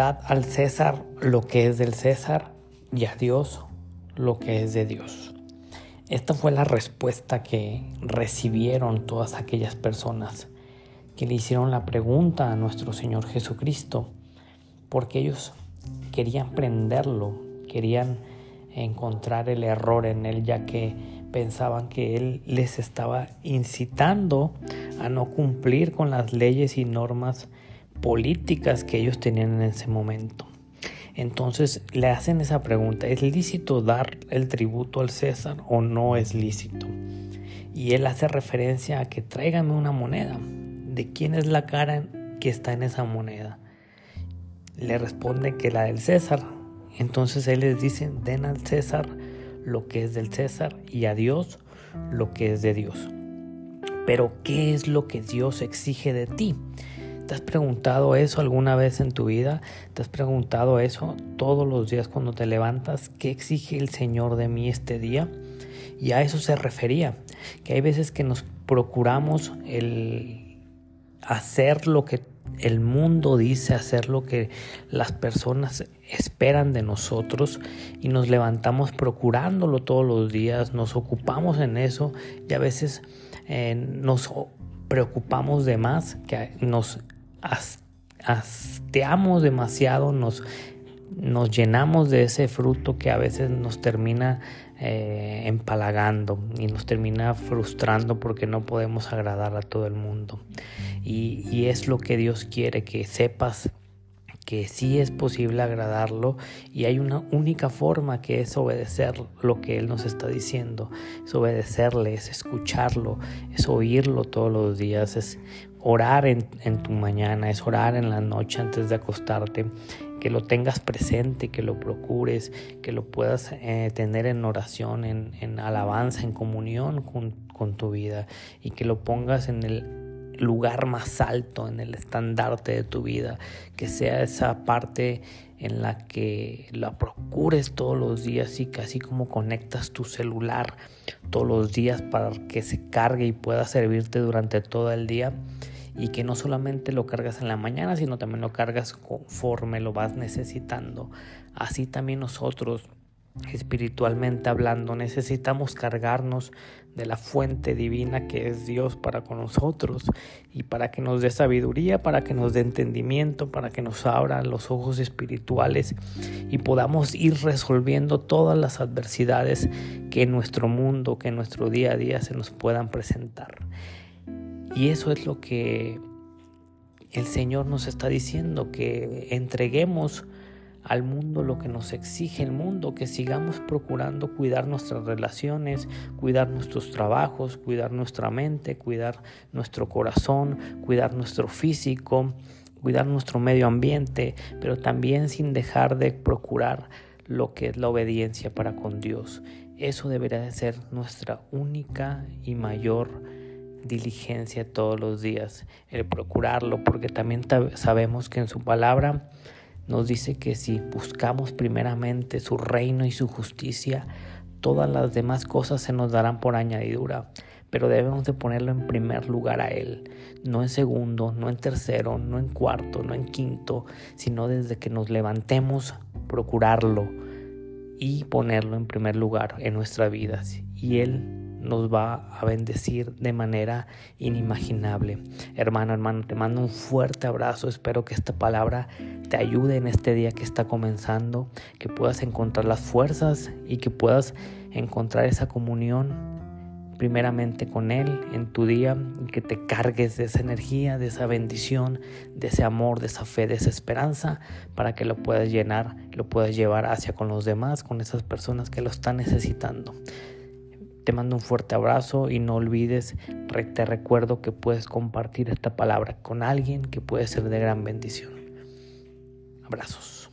al César lo que es del César y a Dios lo que es de Dios. Esta fue la respuesta que recibieron todas aquellas personas que le hicieron la pregunta a nuestro Señor Jesucristo, porque ellos querían prenderlo, querían encontrar el error en él, ya que pensaban que él les estaba incitando a no cumplir con las leyes y normas políticas que ellos tenían en ese momento. Entonces le hacen esa pregunta, ¿es lícito dar el tributo al César o no es lícito? Y él hace referencia a que tráigame una moneda. ¿De quién es la cara que está en esa moneda? Le responde que la del César. Entonces él les dice, den al César lo que es del César y a Dios lo que es de Dios. Pero ¿qué es lo que Dios exige de ti? ¿Te has preguntado eso alguna vez en tu vida? ¿Te has preguntado eso todos los días cuando te levantas? ¿Qué exige el Señor de mí este día? Y a eso se refería, que hay veces que nos procuramos el hacer lo que el mundo dice, hacer lo que las personas esperan de nosotros y nos levantamos procurándolo todos los días, nos ocupamos en eso y a veces eh, nos preocupamos de más, que nos hasteamos demasiado, nos, nos llenamos de ese fruto que a veces nos termina eh, empalagando y nos termina frustrando porque no podemos agradar a todo el mundo. Y, y es lo que Dios quiere, que sepas que sí es posible agradarlo y hay una única forma que es obedecer lo que Él nos está diciendo, es obedecerle, es escucharlo, es oírlo todos los días, es orar en, tu mañana, es orar en la noche antes de acostarte, que lo tengas presente, que lo procures, que lo puedas eh, tener en oración, en, alabanza, en comunión con, con tu vida y que lo pongas en el lugar más alto, en el estandarte de tu vida, que sea esa parte en la que la procures todos los días y casi como conectas tu celular todos los días para que se cargue y pueda servirte durante todo el día y que no solamente lo cargas en la mañana, sino también lo cargas conforme lo vas necesitando. Así también nosotros, espiritualmente hablando, necesitamos cargarnos de la fuente divina que es Dios para con nosotros y para que nos dé sabiduría, para que nos dé entendimiento, para que nos abra los ojos espirituales y podamos ir resolviendo todas las adversidades que en nuestro mundo, que en nuestro día a día se nos puedan presentar. Y eso es lo que el Señor nos está diciendo, que entreguemos al mundo lo que nos exige el mundo, que sigamos procurando cuidar nuestras relaciones, cuidar nuestros trabajos, cuidar nuestra mente, cuidar nuestro corazón, cuidar nuestro físico, cuidar nuestro medio ambiente, pero también sin dejar de procurar lo que es la obediencia para con Dios. Eso debería de ser nuestra única y mayor diligencia todos los días, el procurarlo, porque también sabemos que en su palabra nos dice que si buscamos primeramente su reino y su justicia, todas las demás cosas se nos darán por añadidura, pero debemos de ponerlo en primer lugar a Él, no en segundo, no en tercero, no en cuarto, no en quinto, sino desde que nos levantemos, procurarlo y ponerlo en primer lugar en nuestras vidas. Y Él nos va a bendecir de manera inimaginable. Hermano, hermano, te mando un fuerte abrazo. Espero que esta palabra te ayude en este día que está comenzando, que puedas encontrar las fuerzas y que puedas encontrar esa comunión primeramente con Él en tu día y que te cargues de esa energía, de esa bendición, de ese amor, de esa fe, de esa esperanza, para que lo puedas llenar, lo puedas llevar hacia con los demás, con esas personas que lo están necesitando. Te mando un fuerte abrazo y no olvides, te recuerdo que puedes compartir esta palabra con alguien que puede ser de gran bendición. Abrazos.